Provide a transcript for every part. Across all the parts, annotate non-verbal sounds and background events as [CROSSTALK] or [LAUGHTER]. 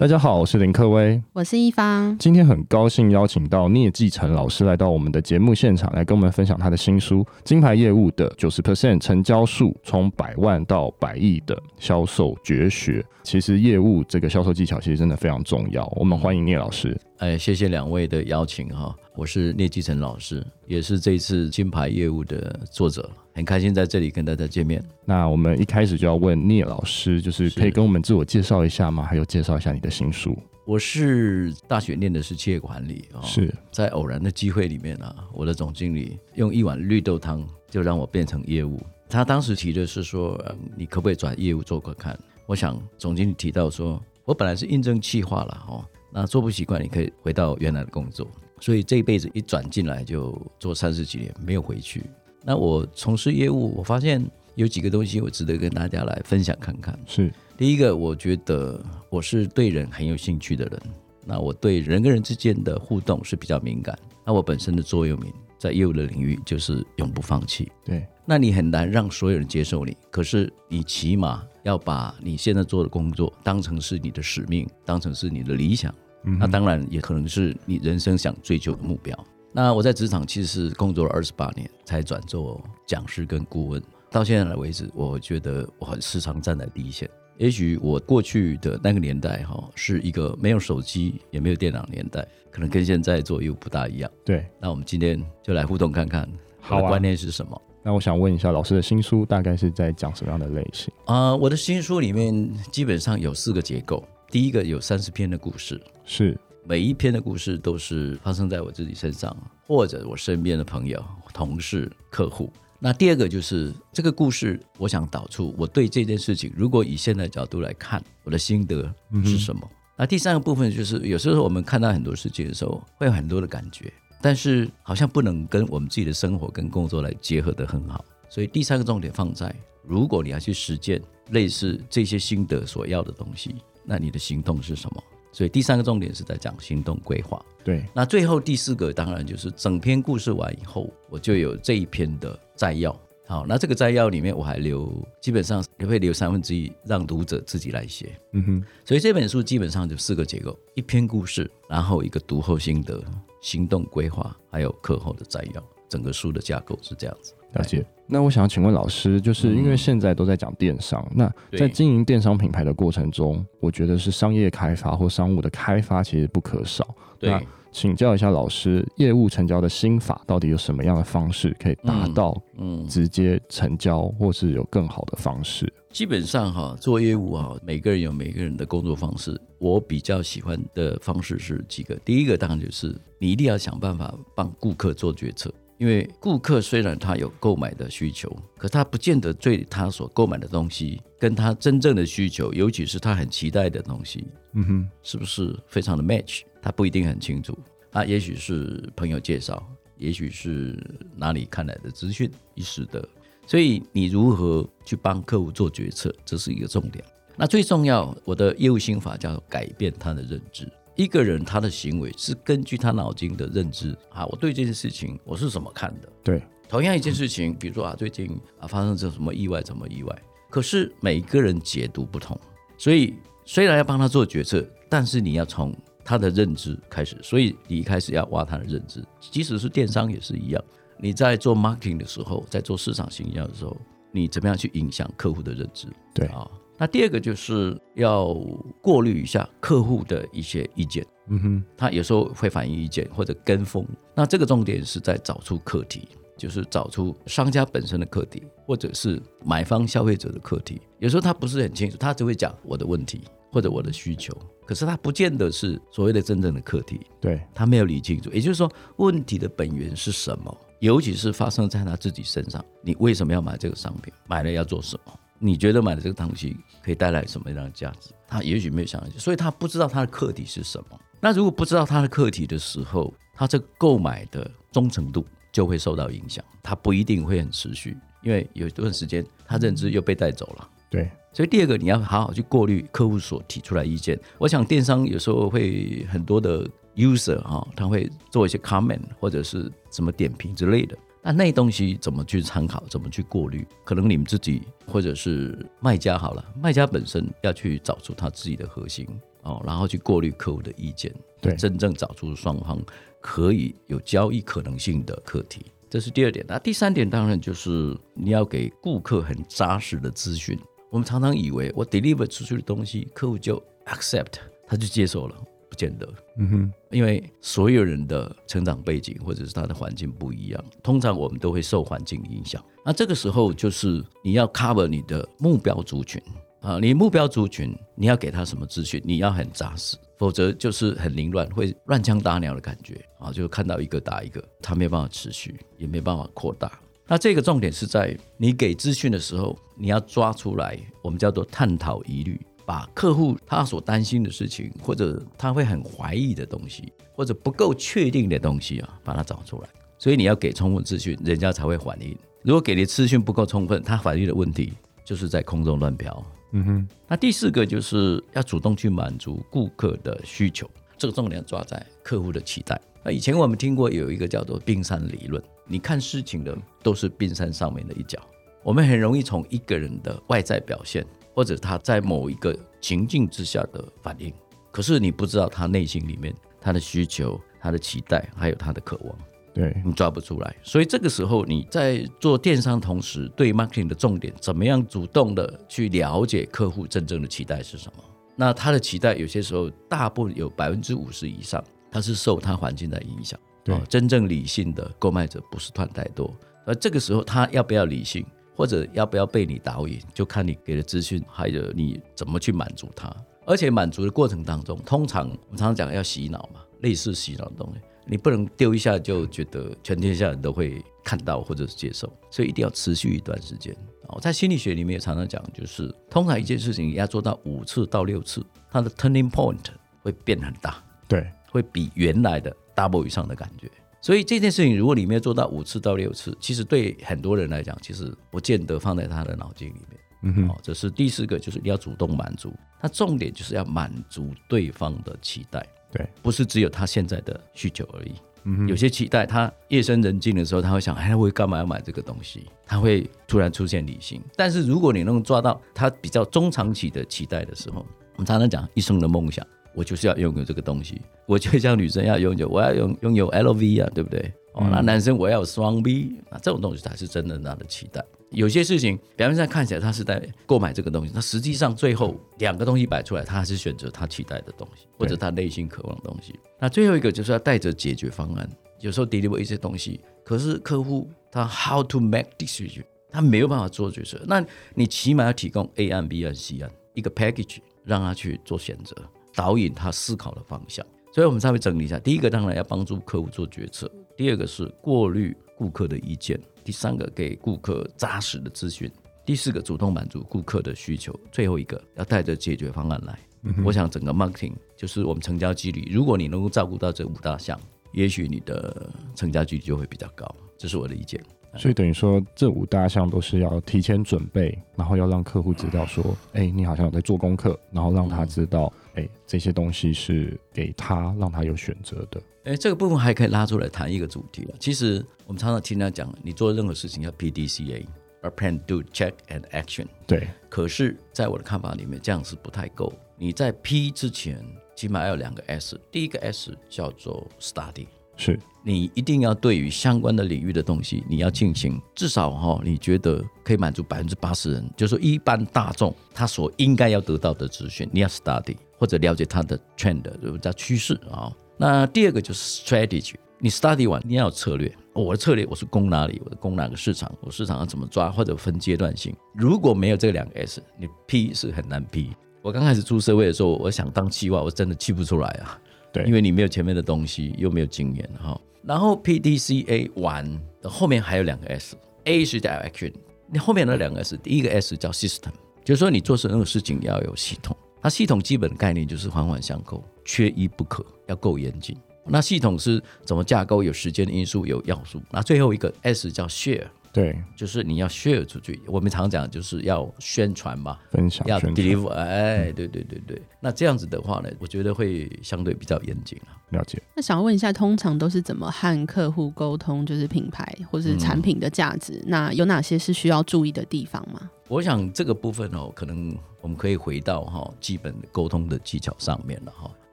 大家好，我是林克威，我是一方。今天很高兴邀请到聂继成老师来到我们的节目现场，来跟我们分享他的新书《金牌业务的九十 percent 成交数：从百万到百亿的销售绝学》。其实业务这个销售技巧其实真的非常重要。我们欢迎聂老师。哎，谢谢两位的邀请哈，我是聂继成老师，也是这次金牌业务的作者，很开心在这里跟大家见面。那我们一开始就要问聂老师，就是可以跟我们自我介绍一下吗？还有介绍一下你的新书。我是大学念的是企业管理啊，是在偶然的机会里面啊，我的总经理用一碗绿豆汤就让我变成业务。他当时提的是说，你可不可以转业务做个看？我想总经理提到说，我本来是应征企划了哦。那做不习惯，你可以回到原来的工作。所以这一辈子一转进来就做三十几年，没有回去。那我从事业务，我发现有几个东西我值得跟大家来分享看看。是第一个，我觉得我是对人很有兴趣的人。那我对人跟人之间的互动是比较敏感。那我本身的座右铭在业务的领域就是永不放弃。对，那你很难让所有人接受你，可是你起码。要把你现在做的工作当成是你的使命，当成是你的理想，嗯、那当然也可能是你人生想追求的目标。那我在职场其实是工作了二十八年，才转做讲师跟顾问。到现在为止，我觉得我很时常站在第一线。也许我过去的那个年代哈，是一个没有手机也没有电脑年代，可能跟现在做又不大一样。对，那我们今天就来互动看看，好的观念是什么？那我想问一下，老师的新书大概是在讲什么样的类型啊？Uh, 我的新书里面基本上有四个结构。第一个有三十篇的故事，是每一篇的故事都是发生在我自己身上，或者我身边的朋友、同事、客户。那第二个就是这个故事，我想导出我对这件事情，如果以现在角度来看，我的心得是什么？嗯、那第三个部分就是，有时候我们看到很多事情的时候，会有很多的感觉。但是好像不能跟我们自己的生活跟工作来结合得很好，所以第三个重点放在，如果你要去实践类似这些心得所要的东西，那你的行动是什么？所以第三个重点是在讲行动规划。对，那最后第四个当然就是整篇故事完以后，我就有这一篇的摘要。好，那这个摘要里面我还留，基本上也会留三分之一让读者自己来写。嗯哼，所以这本书基本上就四个结构：一篇故事，然后一个读后心得。行动规划，还有课后的摘要，整个书的架构是这样子。了解。那我想请问老师，就是因为现在都在讲电商，嗯、那在经营电商品牌的过程中，我觉得是商业开发或商务的开发其实不可少。对。那请教一下老师，业务成交的心法到底有什么样的方式可以达到嗯直接成交，或是有更好的方式？嗯嗯、基本上哈，做业务哈，每个人有每个人的工作方式。我比较喜欢的方式是几个，第一个当然就是你一定要想办法帮顾客做决策，因为顾客虽然他有购买的需求，可他不见得对他所购买的东西跟他真正的需求，尤其是他很期待的东西，嗯哼，是不是非常的 match？他不一定很清楚，他也许是朋友介绍，也许是哪里看来的资讯一时的，所以你如何去帮客户做决策，这是一个重点。那最重要，我的业务心法叫改变他的认知。一个人他的行为是根据他脑筋的认知啊，我对这件事情我是怎么看的？对，同样一件事情，比如说啊，最近啊发生这什么意外，什么意外？可是每个人解读不同，所以虽然要帮他做决策，但是你要从。他的认知开始，所以你一开始要挖他的认知，即使是电商也是一样。你在做 marketing 的时候，在做市场形象的时候，你怎么样去影响客户的认知？对啊。那第二个就是要过滤一下客户的一些意见。嗯哼，他有时候会反映意见或者跟风。那这个重点是在找出课题，就是找出商家本身的课题，或者是买方消费者的课题。有时候他不是很清楚，他只会讲我的问题。或者我的需求，可是他不见得是所谓的真正的课题，对，他没有理清楚。也就是说，问题的本源是什么？尤其是发生在他自己身上，你为什么要买这个商品？买了要做什么？你觉得买的这个东西可以带来什么样的价值？他也许没有想到，所以他不知道他的课题是什么。那如果不知道他的课题的时候，他这个购买的忠诚度就会受到影响，他不一定会很持续，因为有一段时间他认知又被带走了。对，所以第二个你要好好去过滤客户所提出来意见。我想电商有时候会很多的 user 哈，他会做一些 comment 或者是什么点评之类的。那那东西怎么去参考，怎么去过滤？可能你们自己或者是卖家好了，卖家本身要去找出他自己的核心哦，然后去过滤客户的意见，对，真正找出双方可以有交易可能性的课题。这是第二点。那第三点当然就是你要给顾客很扎实的资讯。我们常常以为我 deliver 出去的东西，客户就 accept，他就接受了。不见得，嗯哼，因为所有人的成长背景或者是他的环境不一样，通常我们都会受环境影响。那这个时候就是你要 cover 你的目标族群啊，你目标族群你要给他什么资讯，你要很扎实，否则就是很凌乱，会乱枪打鸟的感觉啊，就看到一个打一个，他没办法持续，也没办法扩大。那这个重点是在你给资讯的时候，你要抓出来，我们叫做探讨疑虑。把客户他所担心的事情，或者他会很怀疑的东西，或者不够确定的东西啊，把它找出来。所以你要给充分资讯，人家才会反应。如果给的资讯不够充分，他反应的问题就是在空中乱飘。嗯哼。那第四个就是要主动去满足顾客的需求，这个重点抓在客户的期待。那以前我们听过有一个叫做冰山理论，你看事情的都是冰山上面的一角，我们很容易从一个人的外在表现。或者他在某一个情境之下的反应，可是你不知道他内心里面他的需求、他的期待，还有他的渴望，对，你抓不出来。所以这个时候你在做电商同时，对 marketing 的重点，怎么样主动的去了解客户真正的期待是什么？那他的期待有些时候，大部分有百分之五十以上，他是受他环境的影响。对，真正理性的购买者不是赚太多。而这个时候他要不要理性？或者要不要被你导引，就看你给的资讯，还有你怎么去满足他。而且满足的过程当中，通常我们常常讲要洗脑嘛，类似洗脑的东西，你不能丢一下就觉得全天下人都会看到或者是接受，所以一定要持续一段时间。我在心理学里面也常常讲，就是通常一件事情要做到五次到六次，它的 turning point 会变很大，对，会比原来的 double 以上的感觉。所以这件事情，如果你没有做到五次到六次，其实对很多人来讲，其实不见得放在他的脑筋里面。嗯哼，这是第四个，就是你要主动满足。他重点就是要满足对方的期待，对，不是只有他现在的需求而已。嗯哼，有些期待，他夜深人静的时候，他会想，哎，我干嘛要买这个东西？他会突然出现理性。但是如果你能抓到他比较中长期的期待的时候，我们常常讲一生的梦想。我就是要拥有这个东西，我就像女生要拥有，我要拥拥有 LV 啊，对不对？哦、嗯，那男生我要有双 B，那这种东西才是真的他的期待。有些事情表面上看起来他是在购买这个东西，那实际上最后两个东西摆出来，他还是选择他期待的东西，或者他内心渴望的东西。那最后一个就是要带着解决方案。有时候 deliver 一些东西，可是客户他 how to make decision，他没有办法做决策，那你起码要提供 A 案、B 案、C 案一个 package，让他去做选择。导引他思考的方向，所以我们稍微整理一下：第一个当然要帮助客户做决策；第二个是过滤顾客的意见；第三个给顾客扎实的资讯；第四个主动满足顾客的需求；最后一个要带着解决方案来。嗯、我想整个 marketing 就是我们成交几率，如果你能够照顾到这五大项，也许你的成交几率就会比较高。这是我的意见。所以等于说，这五大项都是要提前准备，然后要让客户知道说，哎，你好像有在做功课，然后让他知道。哎，这些东西是给他让他有选择的。哎，这个部分还可以拉出来谈一个主题了。其实我们常常听他讲，你做任何事情要 P D C A，a Plan, Do, Check and Action。对。可是，在我的看法里面，这样是不太够。你在 P 之前，起码要有两个 S。第一个 S 叫做 Study。是。你一定要对于相关的领域的东西，你要进行至少哈、哦，你觉得可以满足百分之八十人，就是说一般大众他所应该要得到的资讯，你要 Study。或者了解它的 trend，就是叫趋势啊。那第二个就是 strategy，你 study 完你要有策略。我的策略我是攻哪里？我的攻哪个市场？我市场要怎么抓？或者分阶段性。如果没有这两个 S，你 P 是很难 P。我刚开始出社会的时候，我想当企划，我真的气不出来啊。对，因为你没有前面的东西，又没有经验哈。然后 P D C A 完后面还有两个 S，A 是叫 action，你后面那两个 S，第一个 S 叫 system，就是说你做任何事情要有系统。它系统基本概念就是环环相扣，缺一不可，要够严谨。那系统是怎么架构？有时间的因素，有要素。那最后一个 S 叫 Share，对，就是你要 share 出去。我们常讲就是要宣传嘛，分享要 deliver。传哎，对对对对。那这样子的话呢，我觉得会相对比较严谨啊。了解。那想问一下，通常都是怎么和客户沟通？就是品牌或是产品的价值，嗯、那有哪些是需要注意的地方吗？我想这个部分哦，可能我们可以回到哈基本沟通的技巧上面了哈。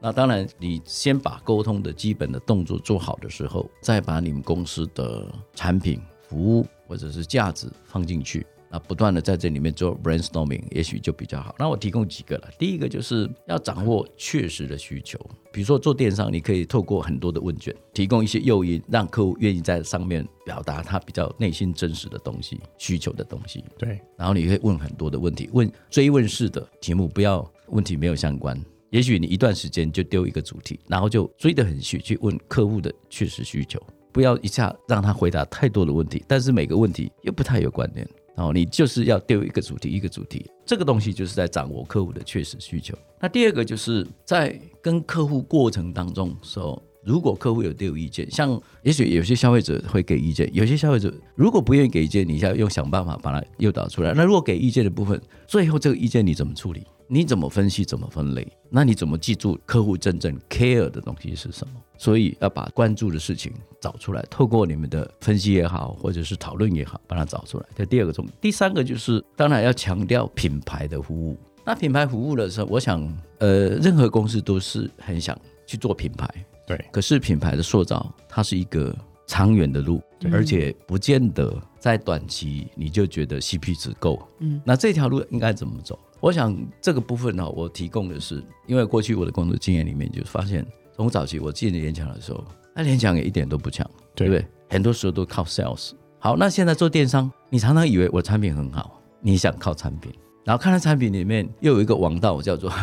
那当然，你先把沟通的基本的动作做好的时候，再把你们公司的产品、服务或者是价值放进去。那不断的在这里面做 brainstorming，也许就比较好。那我提供几个了。第一个就是要掌握确实的需求，比如说做电商，你可以透过很多的问卷，提供一些诱因，让客户愿意在上面表达他比较内心真实的东西、需求的东西。对。然后你可以问很多的问题，问追问式的题目，不要问题没有相关。也许你一段时间就丢一个主题，然后就追得很细，去问客户的确实需求，不要一下让他回答太多的问题，但是每个问题又不太有关联。哦，你就是要丢一个主题，一个主题，这个东西就是在掌握客户的确实需求。那第二个就是在跟客户过程当中说，如果客户有丢意见，像也许有些消费者会给意见，有些消费者如果不愿意给意见，你要用想办法把它诱导出来。那如果给意见的部分，最后这个意见你怎么处理？你怎么分析？怎么分类？那你怎么记住客户真正 care 的东西是什么？所以要把关注的事情找出来，透过你们的分析也好，或者是讨论也好，把它找出来。这第二个重点，第三个就是当然要强调品牌的服务。那品牌服务的时候，我想，呃，任何公司都是很想去做品牌，对。可是品牌的塑造，它是一个长远的路，而且不见得在短期你就觉得 CP 值够。嗯，那这条路应该怎么走？我想这个部分呢，我提供的是，因为过去我的工作经验里面就发现，从早期我进联强的时候，那联强也一点都不强，对不对？很多时候都靠 sales。好，那现在做电商，你常常以为我产品很好，你想靠产品，然后看到产品里面又有一个王道叫做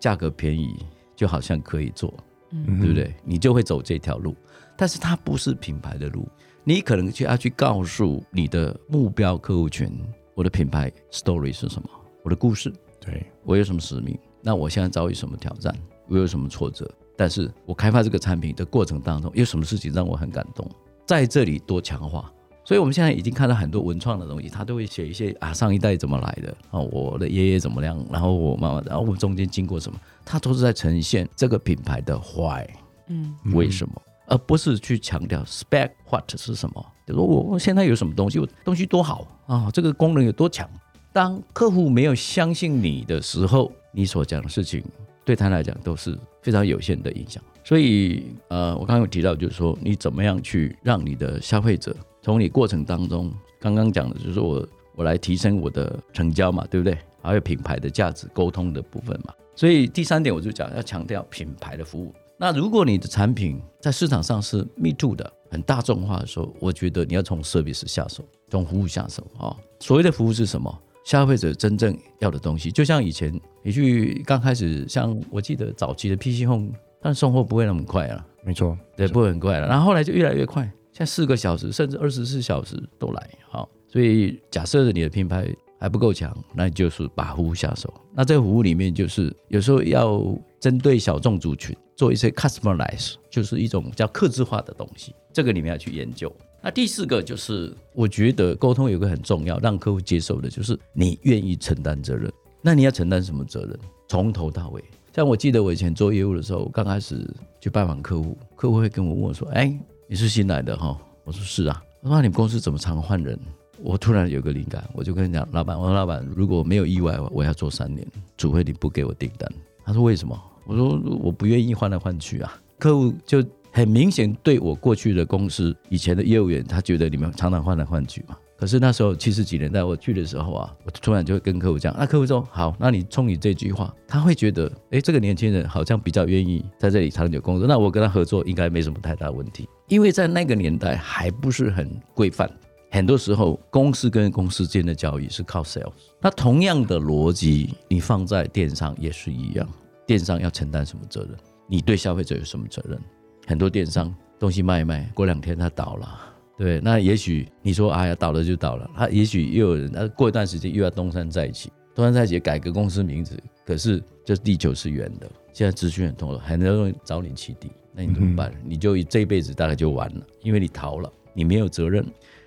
价格便宜，就好像可以做，嗯，对不对？你就会走这条路，但是它不是品牌的路，你可能就要去告诉你的目标客户群，我的品牌 story 是什么。我的故事，对，我有什么使命？那我现在遭遇什么挑战？我有什么挫折？但是我开发这个产品的过程当中，有什么事情让我很感动？在这里多强化。所以我们现在已经看到很多文创的东西，他都会写一些啊，上一代怎么来的啊，我的爷爷怎么样，然后我妈妈，然后我们中间经过什么，他都是在呈现这个品牌的 why，嗯，为什么，而不是去强调 spec what 是什么。比如说我我现在有什么东西，我东西多好啊，这个功能有多强。当客户没有相信你的时候，你所讲的事情对他来讲都是非常有限的影响。所以，呃，我刚刚有提到，就是说你怎么样去让你的消费者从你过程当中，刚刚讲的就是我我来提升我的成交嘛，对不对？还有品牌的价值沟通的部分嘛。所以第三点我就讲要强调品牌的服务。那如果你的产品在市场上是 me to 的，很大众化的时候，我觉得你要从 service 下手，从服务下手啊。所谓的服务是什么？消费者真正要的东西，就像以前你去刚开始，像我记得早期的 PC Home，但送货不会那么快啊，没错，对，不会很快了。然后后来就越来越快，现在四个小时甚至二十四小时都来。好，所以假设你的品牌还不够强，那你就是把服务下手。那这个服务里面就是有时候要针对小众族群做一些 customize，就是一种叫客制化的东西，这个你们要去研究。那第四个就是，我觉得沟通有个很重要，让客户接受的就是你愿意承担责任。那你要承担什么责任？从头到尾。像我记得我以前做业务的时候，刚开始去拜访客户，客户会跟我问我说：“哎，你是新来的哈？”我说：“是啊。”他说：“你们公司怎么常换人？”我突然有个灵感，我就跟你讲：“老板，我说老板，如果没有意外，我要做三年，除非你不给我订单。”他说：“为什么？”我说：“我不愿意换来换去啊。”客户就。很明显，对我过去的公司以前的业务员，他觉得你们常常换来换去嘛。可是那时候七十几年代我去的时候啊，我突然就会跟客户讲，那客户说好，那你冲你这句话，他会觉得，哎，这个年轻人好像比较愿意在这里长久工作，那我跟他合作应该没什么太大问题。因为在那个年代还不是很规范，很多时候公司跟公司间的交易是靠 sales。那同样的逻辑，你放在电商也是一样，电商要承担什么责任？你对消费者有什么责任？很多电商东西卖一卖，过两天它倒了，对，那也许你说哎呀倒了就倒了，他也许又有人，那过一段时间又要东山再起，东山再起改革公司名字，可是这地球是圆的，现在资讯很多了，很多人找你起底，那你怎么办？嗯、你就这一辈子大概就完了，因为你逃了，你没有责任。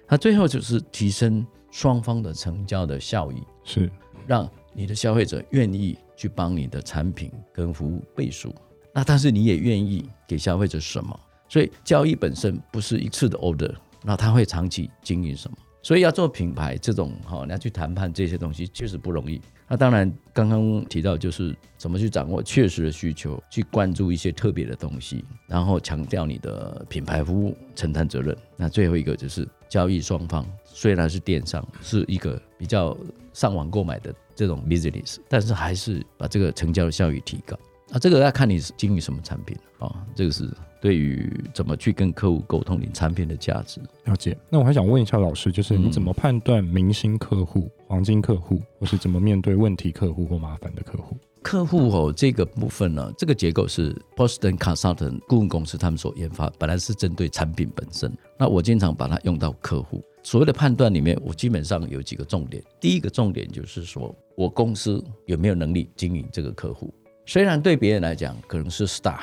它最后就是提升双方的成交的效益，是让你的消费者愿意去帮你的产品跟服务背书。那但是你也愿意给消费者什么？所以交易本身不是一次的 order，那他会长期经营什么？所以要做品牌这种哈，你要去谈判这些东西确实不容易。那当然刚刚提到就是怎么去掌握确实的需求，去关注一些特别的东西，然后强调你的品牌服务承担责任。那最后一个就是交易双方虽然是电商，是一个比较上网购买的这种 business，但是还是把这个成交的效率提高。那这个要看你是经营什么产品啊，这个是对于怎么去跟客户沟通你产品的价值。了解。那我还想问一下老师，就是你怎么判断明星客户、黄金客户，或是怎么面对问题客户或麻烦的客户？客户哦，这个部分呢，这个结构是 Boston Consultant 顾问公司他们所研发，本来是针对产品本身。那我经常把它用到客户。所谓的判断里面，我基本上有几个重点。第一个重点就是说我公司有没有能力经营这个客户。虽然对别人来讲可能是 star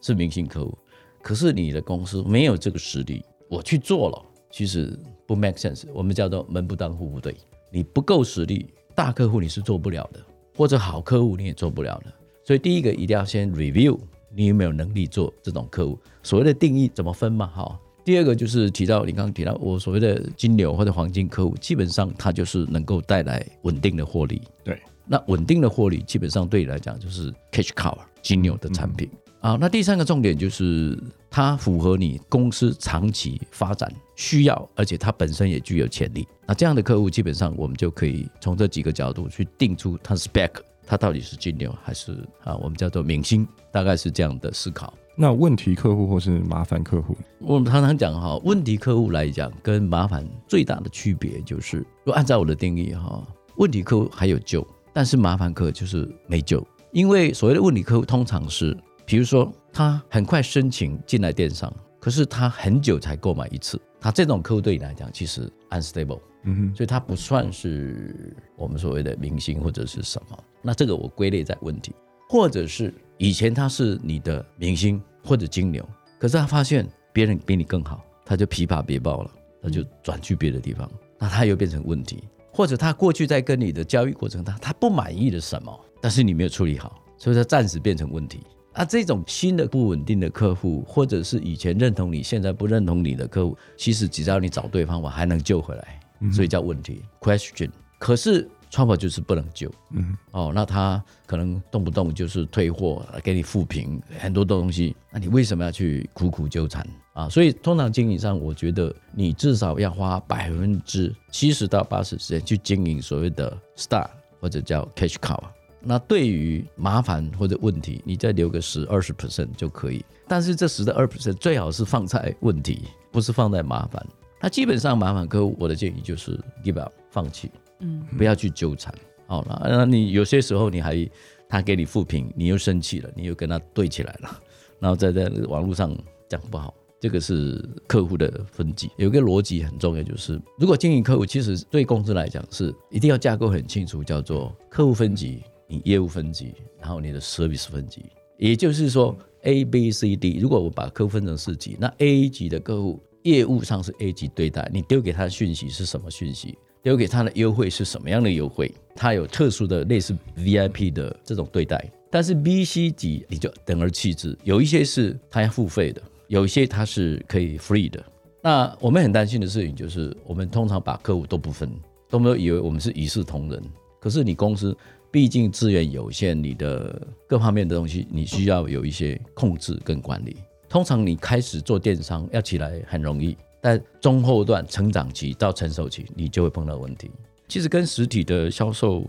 是明星客户，可是你的公司没有这个实力，我去做了，其实不 make sense。我们叫做门不当户不对，你不够实力，大客户你是做不了的，或者好客户你也做不了的。所以第一个一定要先 review 你有没有能力做这种客户。所谓的定义怎么分嘛？哈。第二个就是提到你刚刚提到我所谓的金牛或者黄金客户，基本上它就是能够带来稳定的获利。对。那稳定的获利基本上对你来讲就是 cash cow 金牛的产品啊。那第三个重点就是它符合你公司长期发展需要，而且它本身也具有潜力。那这样的客户基本上我们就可以从这几个角度去定出它 spec，它到底是金牛还是啊我们叫做明星，大概是这样的思考。那问题客户或是麻烦客户，我们常常讲哈，问题客户来讲跟麻烦最大的区别就是，如果按照我的定义哈，问题客户还有救。但是麻烦客就是没救，因为所谓的问题客户通常是，比如说他很快申请进来电商，可是他很久才购买一次，他这种客户对你来讲其实 unstable，嗯哼，所以他不算是我们所谓的明星或者是什么。那这个我归类在问题，或者是以前他是你的明星或者金牛，可是他发现别人比你更好，他就琵琶别抱了，他就转去别的地方，那他又变成问题。或者他过去在跟你的交易过程当中，他不满意的什么，但是你没有处理好，所以他暂时变成问题。啊，这种新的不稳定的客户，或者是以前认同你现在不认同你的客户，其实只要你找对方我，还能救回来，所以叫问题。Question。可是。创法就是不能救，嗯，哦，那他可能动不动就是退货，给你负评很多东西，那你为什么要去苦苦纠缠啊？所以通常经营上，我觉得你至少要花百分之七十到八十时间去经营所谓的 star 或者叫 cash cow。那对于麻烦或者问题，你再留个十二十 percent 就可以。但是这十的二 percent 最好是放在问题，不是放在麻烦。那基本上麻烦客户，我的建议就是 give up 放弃。嗯，不要去纠缠。好了，那你有些时候你还他给你负评，你又生气了，你又跟他对起来了，[LAUGHS] 然后再在网络上讲不好，这个是客户的分级。有个逻辑很重要，就是如果经营客户，其实对公司来讲是一定要架构很清楚，叫做客户分级、你业务分级，然后你的 service 分级。也就是说 A、B、C、D，如果我把客户分成四级，那 A 级的客户业务上是 A 级对待，你丢给他的讯息是什么讯息？留给他的优惠是什么样的优惠？他有特殊的类似 VIP 的这种对待，但是 B、C 级你就等而弃之。有一些是他要付费的，有一些他是可以 free 的。那我们很担心的事情就是，我们通常把客户都不分，都没有以为我们是一视同仁。可是你公司毕竟资源有限，你的各方面的东西你需要有一些控制跟管理。通常你开始做电商要起来很容易。但中后段成长期到成熟期，你就会碰到问题。其实跟实体的销售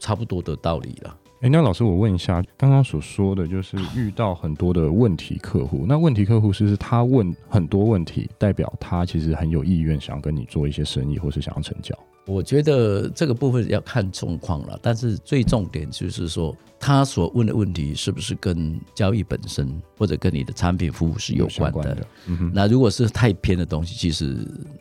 差不多的道理了。哎，那老师，我问一下，刚刚所说的就是 [LAUGHS] 遇到很多的问题客户，那问题客户是不是他问很多问题，代表他其实很有意愿想跟你做一些生意，或是想要成交？我觉得这个部分要看状况了，但是最重点就是说，他所问的问题是不是跟交易本身或者跟你的产品服务是有关的？的嗯、那如果是太偏的东西，其实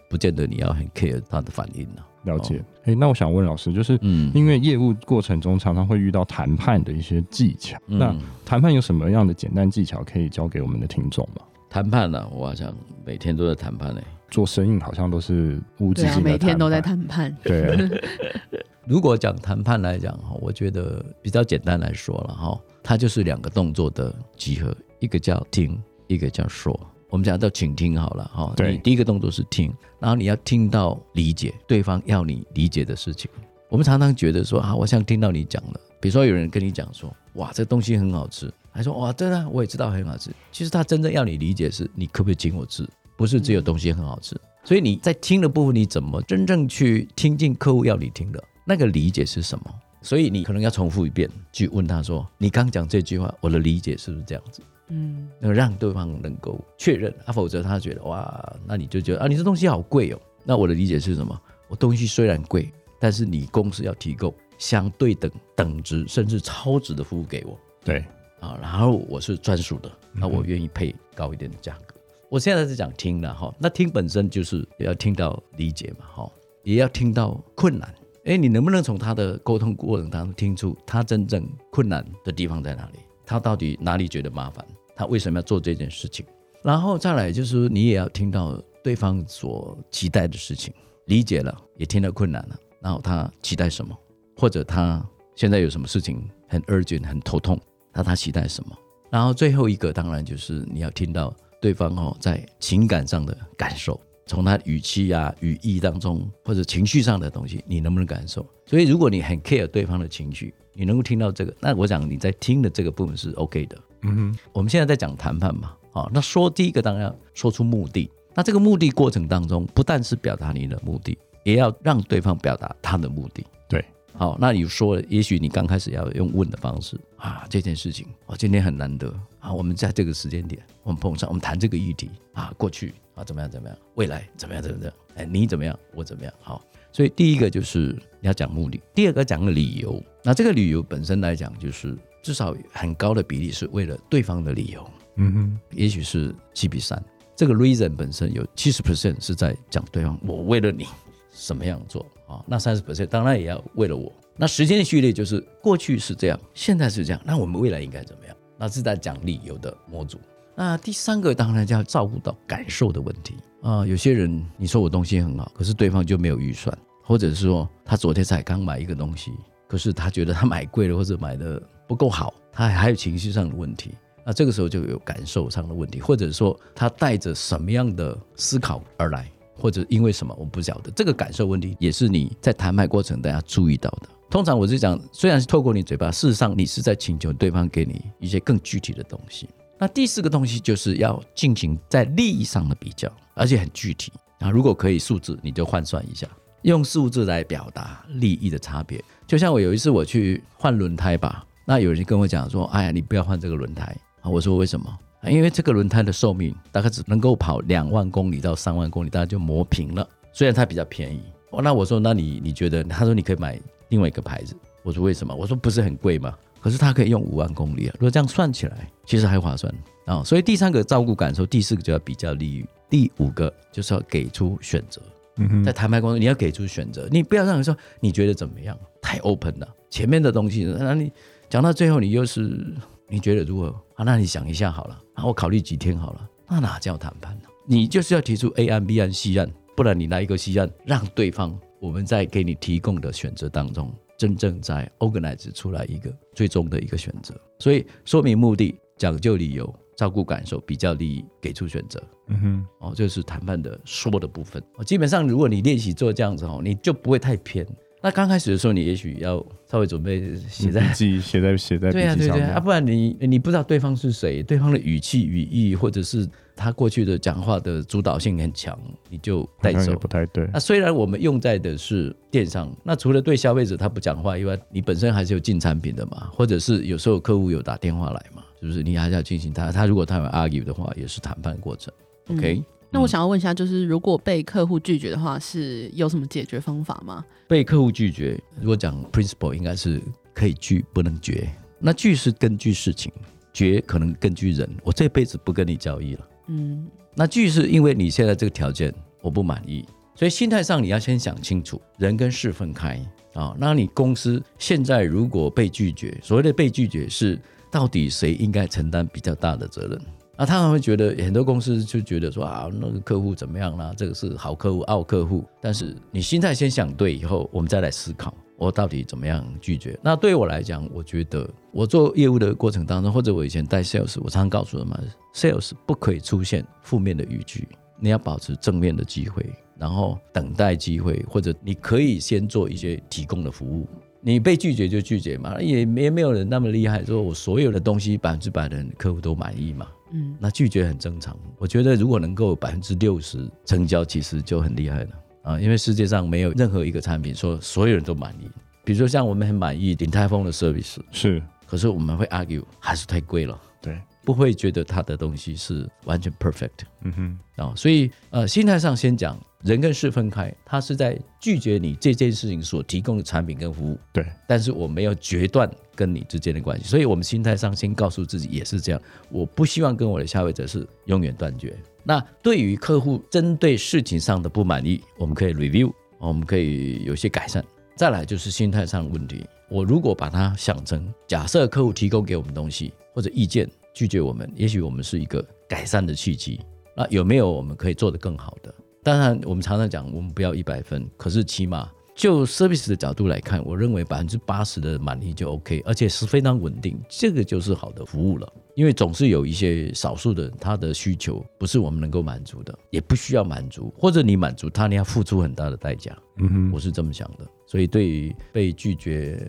不见得你要很 care 他的反应了。了解。哎、哦，那我想问老师，就是因为业务过程中常常会遇到谈判的一些技巧，嗯、那谈判有什么样的简单技巧可以教给我们的听众吗？谈判呢、啊，我好像每天都在谈判呢。做生意好像都是无止境的、啊、每天都在谈判。对、啊，[LAUGHS] 如果讲谈判来讲哈，我觉得比较简单来说了哈，它就是两个动作的集合，一个叫听，一个叫说。我们讲到请听好了哈，对，第一个动作是听，然后你要听到理解对方要你理解的事情。我们常常觉得说啊，我想听到你讲的，比如说有人跟你讲说，哇，这东西很好吃，还说哇，真的我也知道很好吃。其实他真正要你理解是，你可不可以请我吃？不是只有东西很好吃。所以你在听的部分，你怎么真正去听进客户要你听的那个理解是什么？所以你可能要重复一遍，去问他说，你刚讲这句话，我的理解是不是这样子？嗯，那让对方能够确认啊，否则他觉得哇，那你就觉得啊，你这东西好贵哦。那我的理解是什么？我东西虽然贵，但是你公司要提供相对等等值甚至超值的服务给我。对啊，然后我是专属的，那我愿意配高一点的价格。我现在是讲听了哈，那听本身就是要听到理解嘛，哈，也要听到困难。哎，你能不能从他的沟通过程当中听出他真正困难的地方在哪里？他到底哪里觉得麻烦？他为什么要做这件事情？然后再来就是你也要听到对方所期待的事情，理解了，也听到困难了，然后他期待什么？或者他现在有什么事情很 urgent、很头痛？那他期待什么？然后最后一个当然就是你要听到对方哦在情感上的感受，从他语气啊、语义当中或者情绪上的东西，你能不能感受？所以如果你很 care 对方的情绪，你能够听到这个，那我想你在听的这个部分是 OK 的。嗯哼，我们现在在讲谈判嘛，啊，那说第一个当然要说出目的，那这个目的过程当中，不但是表达你的目的，也要让对方表达他的目的。对，好，那你说，也许你刚开始要用问的方式啊，这件事情，我今天很难得啊，我们在这个时间点，我们碰上，我们谈这个议题啊，过去啊怎么样怎么样，未来怎么样怎么样，哎，你怎么样，我怎么样，好，所以第一个就是你要讲目的，第二个讲个理由，那这个理由本身来讲就是。至少很高的比例是为了对方的理由，嗯哼，也许是七比三，这个 reason 本身有七十 percent 是在讲对方，我为了你什么样做啊？那三十 percent 当然也要为了我。那时间的序列就是过去是这样，现在是这样，那我们未来应该怎么样？那是在讲理由的模组。那第三个当然就要照顾到感受的问题啊。有些人你说我东西很好，可是对方就没有预算，或者是说他昨天才刚买一个东西，可是他觉得他买贵了或者买的。不够好，他还有情绪上的问题，那这个时候就有感受上的问题，或者说他带着什么样的思考而来，或者因为什么我不晓得，这个感受问题也是你在谈判过程大家注意到的。通常我是讲，虽然是透过你嘴巴，事实上你是在请求对方给你一些更具体的东西。那第四个东西就是要进行在利益上的比较，而且很具体啊。如果可以数字，你就换算一下，用数字来表达利益的差别。就像我有一次我去换轮胎吧。那有人跟我讲说：“哎呀，你不要换这个轮胎啊！”我说：“为什么？因为这个轮胎的寿命大概只能够跑两万公里到三万公里，大家就磨平了。虽然它比较便宜。那我说：那你你觉得？他说你可以买另外一个牌子。我说：为什么？我说不是很贵吗？可是它可以用五万公里啊！如果这样算起来，其实还划算啊！所以第三个照顾感受，第四个就要比较利益，第五个就是要给出选择。嗯哼，在谈判过程中你要给出选择，你不要让人说你觉得怎么样？太 open 了，前面的东西那你。讲到最后，你又是你觉得如何啊？那你想一下好了，啊，我考虑几天好了，那哪叫谈判呢？你就是要提出 A 案、B 案、C 案，不然你来一个 C 案，让对方我们在给你提供的选择当中，真正在 organize 出来一个最终的一个选择。所以说明目的、讲究理由、照顾感受、比较利益、给出选择。嗯哼，哦，这就是谈判的说的部分。基本上，如果你练习做这样子哦，你就不会太偏。那刚开始的时候，你也许要稍微准备写在自己写在写在。对啊，对对啊，不然你你不知道对方是谁，对方的语气语义，或者是他过去的讲话的主导性很强，你就带走不太对。那虽然我们用在的是电商，那除了对消费者他不讲话以外，你本身还是有进产品的嘛，或者是有时候客户有打电话来嘛，是不是？你还是要进行他他如果他有 argue 的话，也是谈判过程。OK。嗯那我想要问一下，就是如果被客户拒绝的话，是有什么解决方法吗？被客户拒绝，如果讲 principle，应该是可以拒不能绝。那拒是根据事情，绝可能根据人。我这辈子不跟你交易了。嗯，那拒是因为你现在这个条件我不满意，所以心态上你要先想清楚，人跟事分开啊。那你公司现在如果被拒绝，所谓的被拒绝是到底谁应该承担比较大的责任？那，他们会觉得很多公司就觉得说啊，那个客户怎么样啦、啊？这个是好客户、傲客户。但是你心态先想对以后，我们再来思考，我到底怎么样拒绝？那对我来讲，我觉得我做业务的过程当中，或者我以前带 sales，我常常告诉他们，sales 不可以出现负面的语句，你要保持正面的机会，然后等待机会，或者你可以先做一些提供的服务。你被拒绝就拒绝嘛，也没没有人那么厉害，说我所有的东西百分之百的客户都满意嘛。嗯，那拒绝很正常。我觉得如果能够百分之六十成交，其实就很厉害了啊！因为世界上没有任何一个产品说所有人都满意。比如说像我们很满意鼎泰丰的 service，是，可是我们会 argue 还是太贵了。对，不会觉得他的东西是完全 perfect。嗯哼，啊，所以呃，心态上先讲。人跟事分开，他是在拒绝你这件事情所提供的产品跟服务。对，但是我没有决断跟你之间的关系，所以我们心态上先告诉自己也是这样。我不希望跟我的消费者是永远断绝。那对于客户针对事情上的不满意，我们可以 review，我们可以有些改善。再来就是心态上的问题，我如果把它想成假设客户提供给我们东西或者意见拒绝我们，也许我们是一个改善的契机。那有没有我们可以做得更好的？当然，我们常常讲，我们不要一百分，可是起码就 service 的角度来看，我认为百分之八十的满意就 OK，而且是非常稳定，这个就是好的服务了。因为总是有一些少数的他的需求不是我们能够满足的，也不需要满足，或者你满足他，你要付出很大的代价。嗯哼，我是这么想的。所以对于被拒绝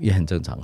也很正常，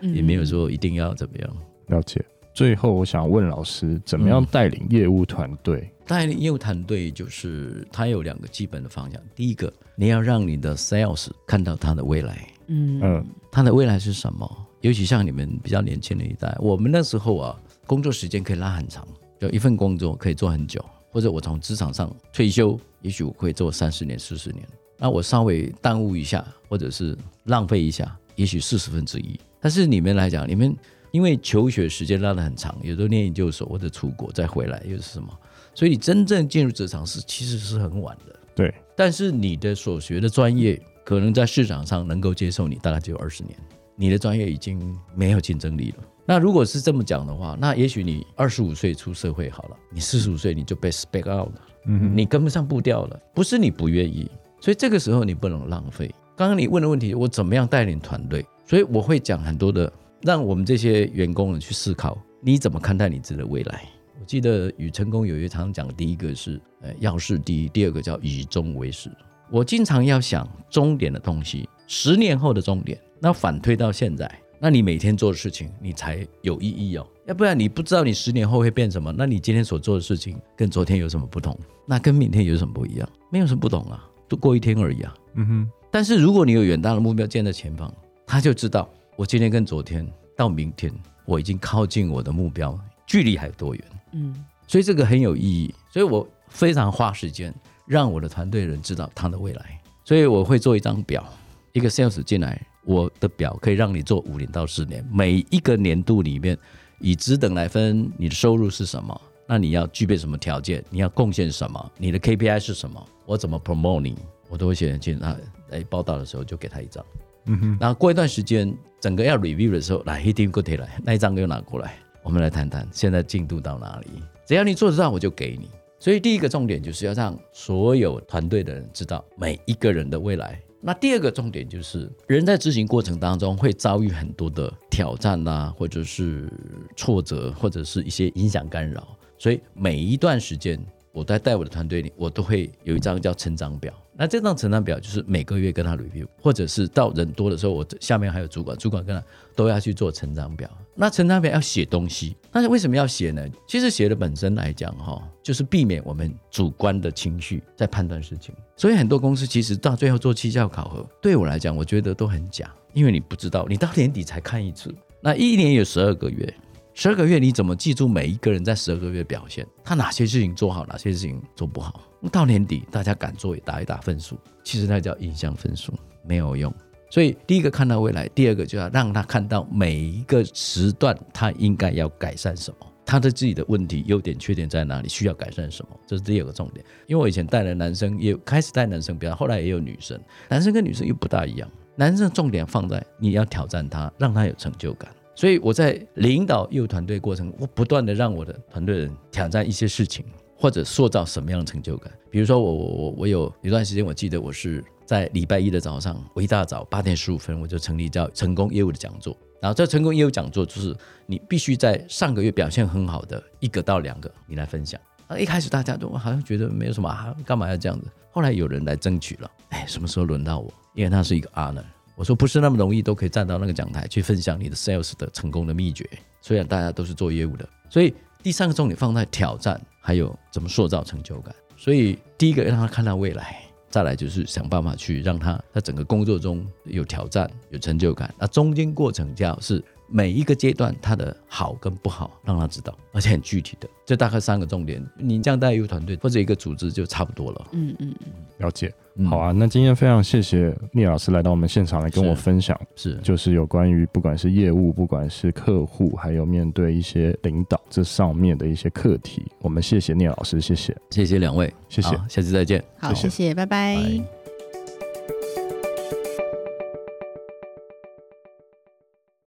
也没有说一定要怎么样。了解。最后，我想问老师，怎么样带领业务团队？带领业务团队就是它有两个基本的方向。第一个，你要让你的 sales 看到他的未来。嗯嗯，他的未来是什么？尤其像你们比较年轻的一代，我们那时候啊，工作时间可以拉很长，就一份工作可以做很久。或者我从职场上退休，也许我可以做三十年、四十年。那我稍微耽误一下，或者是浪费一下，也许四十分之一。但是你们来讲，你们。因为求学时间拉得很长，有时候念研究所或者出国再回来又是什么，所以你真正进入职场是其实是很晚的。对，但是你的所学的专业可能在市场上能够接受你，大概只有二十年，你的专业已经没有竞争力了。那如果是这么讲的话，那也许你二十五岁出社会好了，你四十五岁你就被 spec out 了，嗯哼，你跟不上步调了，不是你不愿意，所以这个时候你不能浪费。刚刚你问的问题，我怎么样带领团队？所以我会讲很多的。让我们这些员工呢去思考，你怎么看待你自己的未来？我记得与成功有约常讲，第一个是呃要事第一，第二个叫以终为始。我经常要想终点的东西，十年后的终点，那反推到现在，那你每天做的事情，你才有意义哦。要不然你不知道你十年后会变什么，那你今天所做的事情跟昨天有什么不同？那跟明天有什么不一样？没有什么不同啊，都过一天而已啊。嗯哼。但是如果你有远大的目标建在前方，他就知道。我今天跟昨天到明天，我已经靠近我的目标，距离还有多远？嗯，所以这个很有意义，所以我非常花时间让我的团队人知道他的未来，所以我会做一张表，一个 sales 进来，我的表可以让你做五年到十年，每一个年度里面以职等来分，你的收入是什么？那你要具备什么条件？你要贡献什么？你的 KPI 是什么？我怎么 promote 你？我都会写进来，来报道的时候就给他一张。嗯，然后过一段时间，整个要 review 的时候，来一定过来，那一张又拿过来，我们来谈谈现在进度到哪里。只要你做得到，我就给你。所以第一个重点就是要让所有团队的人知道每一个人的未来。那第二个重点就是，人在执行过程当中会遭遇很多的挑战呐、啊，或者是挫折，或者是一些影响干扰。所以每一段时间，我在带我的团队里，我都会有一张叫成长表。那这张成长表就是每个月跟他 review，或者是到人多的时候，我下面还有主管，主管跟他都要去做成长表。那成长表要写东西，那是为什么要写呢？其实写的本身来讲，哈，就是避免我们主观的情绪在判断事情。所以很多公司其实到最后做绩效考核，对我来讲，我觉得都很假，因为你不知道，你到年底才看一次，那一年有十二个月。十二个月，你怎么记住每一个人在十二个月表现？他哪些事情做好，哪些事情做不好？到年底，大家敢做也打一打分数，其实那叫印象分数，没有用。所以第一个看到未来，第二个就要让他看到每一个时段他应该要改善什么，他的自己的问题、优点、缺点在哪里，需要改善什么，这是第二个重点。因为我以前带的男生也开始带男生比较，后来也有女生，男生跟女生又不大一样。男生重点放在你要挑战他，让他有成就感。所以我在领导业务团队过程，我不断的让我的团队人挑战一些事情，或者塑造什么样的成就感。比如说我我我我有一段时间，我记得我是在礼拜一的早上，我一大早八点十五分我就成立叫成功业务的讲座。然后这成功业务讲座就是你必须在上个月表现很好的一个到两个你来分享。啊，一开始大家都好像觉得没有什么啊，干嘛要这样子？后来有人来争取了，哎，什么时候轮到我？因为他是一个 honor。我说不是那么容易都可以站到那个讲台去分享你的 sales 的成功的秘诀。虽然大家都是做业务的，所以第三个重点放在挑战，还有怎么塑造成就感。所以第一个让他看到未来，再来就是想办法去让他在整个工作中有挑战、有成就感。那中间过程叫是。每一个阶段，它的好跟不好，让他知道，而且很具体的，这大概三个重点。你这样带一个团队或者一个组织就差不多了。嗯嗯嗯，了解。好啊，那今天非常谢谢聂老师来到我们现场来跟我分享，是，是就是有关于不管是业务，不管是客户，还有面对一些领导这上面的一些课题。我们谢谢聂老师，谢谢，谢谢两位，谢谢，下次再见。好，谢谢，拜拜。拜